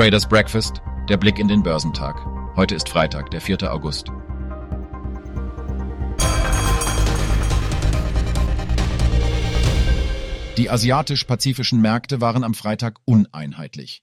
Traders Breakfast, der Blick in den Börsentag. Heute ist Freitag, der 4. August. Die asiatisch-pazifischen Märkte waren am Freitag uneinheitlich.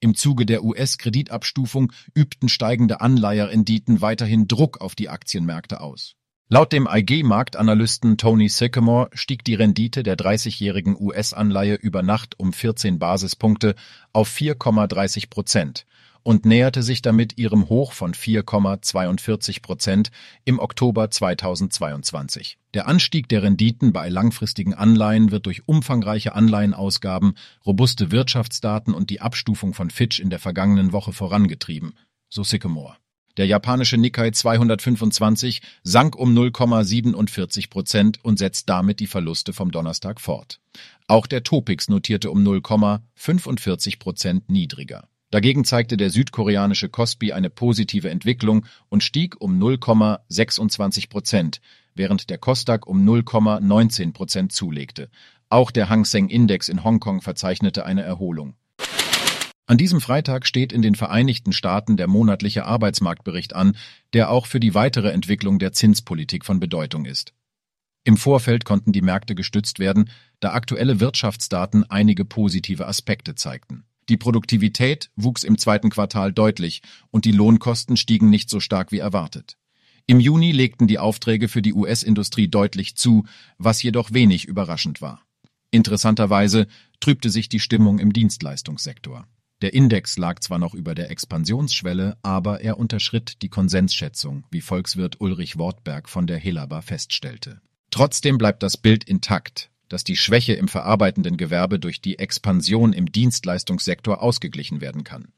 Im Zuge der US-Kreditabstufung übten steigende Anleiherrenditen weiterhin Druck auf die Aktienmärkte aus. Laut dem IG-Marktanalysten Tony Sycamore stieg die Rendite der 30-jährigen US-Anleihe über Nacht um 14 Basispunkte auf 4,30 Prozent und näherte sich damit ihrem Hoch von 4,42 Prozent im Oktober 2022. Der Anstieg der Renditen bei langfristigen Anleihen wird durch umfangreiche Anleihenausgaben, robuste Wirtschaftsdaten und die Abstufung von Fitch in der vergangenen Woche vorangetrieben, so Sycamore. Der japanische Nikkei 225 sank um 0,47 Prozent und setzt damit die Verluste vom Donnerstag fort. Auch der Topix notierte um 0,45 Prozent niedriger. Dagegen zeigte der südkoreanische Kospi eine positive Entwicklung und stieg um 0,26 Prozent, während der Kosdaq um 0,19 Prozent zulegte. Auch der Hang Seng Index in Hongkong verzeichnete eine Erholung. An diesem Freitag steht in den Vereinigten Staaten der monatliche Arbeitsmarktbericht an, der auch für die weitere Entwicklung der Zinspolitik von Bedeutung ist. Im Vorfeld konnten die Märkte gestützt werden, da aktuelle Wirtschaftsdaten einige positive Aspekte zeigten. Die Produktivität wuchs im zweiten Quartal deutlich und die Lohnkosten stiegen nicht so stark wie erwartet. Im Juni legten die Aufträge für die US-Industrie deutlich zu, was jedoch wenig überraschend war. Interessanterweise trübte sich die Stimmung im Dienstleistungssektor. Der Index lag zwar noch über der Expansionsschwelle, aber er unterschritt die Konsensschätzung, wie Volkswirt Ulrich Wortberg von der Helaba feststellte. Trotzdem bleibt das Bild intakt, dass die Schwäche im verarbeitenden Gewerbe durch die Expansion im Dienstleistungssektor ausgeglichen werden kann.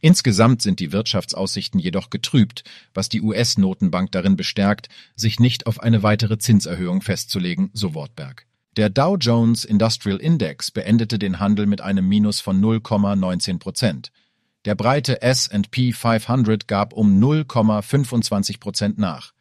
Insgesamt sind die Wirtschaftsaussichten jedoch getrübt, was die US-Notenbank darin bestärkt, sich nicht auf eine weitere Zinserhöhung festzulegen, so Wortberg. Der Dow Jones Industrial Index beendete den Handel mit einem Minus von 0,19 Prozent. Der breite S&P 500 gab um 0,25 Prozent nach.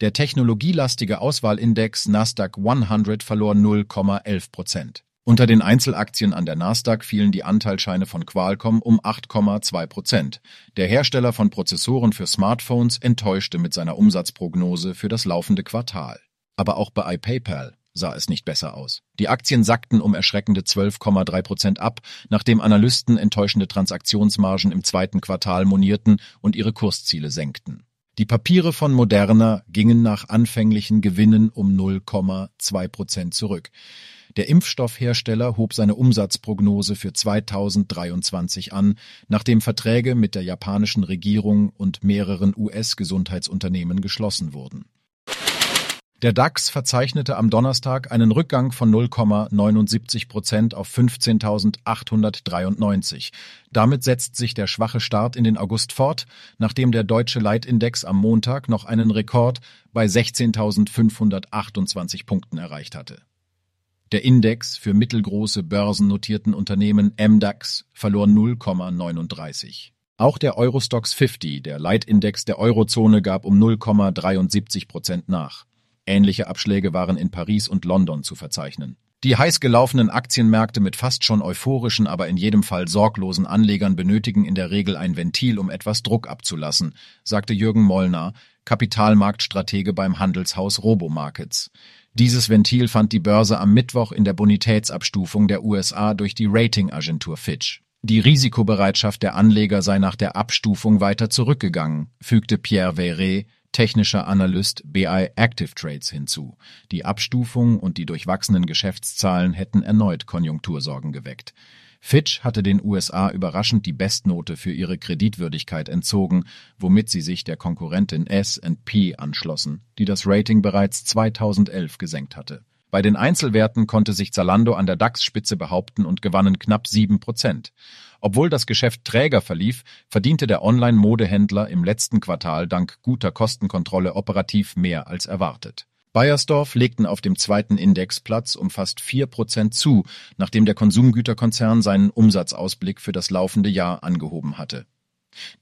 Der technologielastige Auswahlindex Nasdaq 100 verlor 0,11 Prozent. Unter den Einzelaktien an der Nasdaq fielen die Anteilscheine von Qualcomm um 8,2 Prozent. Der Hersteller von Prozessoren für Smartphones enttäuschte mit seiner Umsatzprognose für das laufende Quartal. Aber auch bei iPayPal sah es nicht besser aus. Die Aktien sackten um erschreckende 12,3 Prozent ab, nachdem Analysten enttäuschende Transaktionsmargen im zweiten Quartal monierten und ihre Kursziele senkten. Die Papiere von Moderna gingen nach anfänglichen Gewinnen um 0,2 Prozent zurück. Der Impfstoffhersteller hob seine Umsatzprognose für 2023 an, nachdem Verträge mit der japanischen Regierung und mehreren US-Gesundheitsunternehmen geschlossen wurden. Der DAX verzeichnete am Donnerstag einen Rückgang von 0,79 Prozent auf 15.893. Damit setzt sich der schwache Start in den August fort, nachdem der deutsche Leitindex am Montag noch einen Rekord bei 16.528 Punkten erreicht hatte. Der Index für mittelgroße börsennotierten Unternehmen MDAX verlor 0,39. Auch der Eurostox 50, der Leitindex der Eurozone, gab um 0,73 Prozent nach. Ähnliche Abschläge waren in Paris und London zu verzeichnen. Die heiß gelaufenen Aktienmärkte mit fast schon euphorischen, aber in jedem Fall sorglosen Anlegern benötigen in der Regel ein Ventil, um etwas Druck abzulassen, sagte Jürgen Mollner, Kapitalmarktstratege beim Handelshaus Robomarkets. Dieses Ventil fand die Börse am Mittwoch in der Bonitätsabstufung der USA durch die Ratingagentur Fitch. Die Risikobereitschaft der Anleger sei nach der Abstufung weiter zurückgegangen, fügte Pierre Verret, technischer Analyst BI Active Trades hinzu. Die Abstufung und die durchwachsenen Geschäftszahlen hätten erneut Konjunktursorgen geweckt. Fitch hatte den USA überraschend die Bestnote für ihre Kreditwürdigkeit entzogen, womit sie sich der Konkurrentin S&P anschlossen, die das Rating bereits 2011 gesenkt hatte. Bei den Einzelwerten konnte sich Zalando an der DAX-Spitze behaupten und gewannen knapp sieben Prozent. Obwohl das Geschäft träger verlief, verdiente der Online-Modehändler im letzten Quartal dank guter Kostenkontrolle operativ mehr als erwartet. Bayersdorf legten auf dem zweiten Indexplatz um fast vier Prozent zu, nachdem der Konsumgüterkonzern seinen Umsatzausblick für das laufende Jahr angehoben hatte.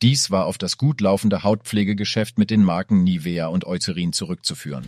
Dies war auf das gut laufende Hautpflegegeschäft mit den Marken Nivea und Eucerin zurückzuführen.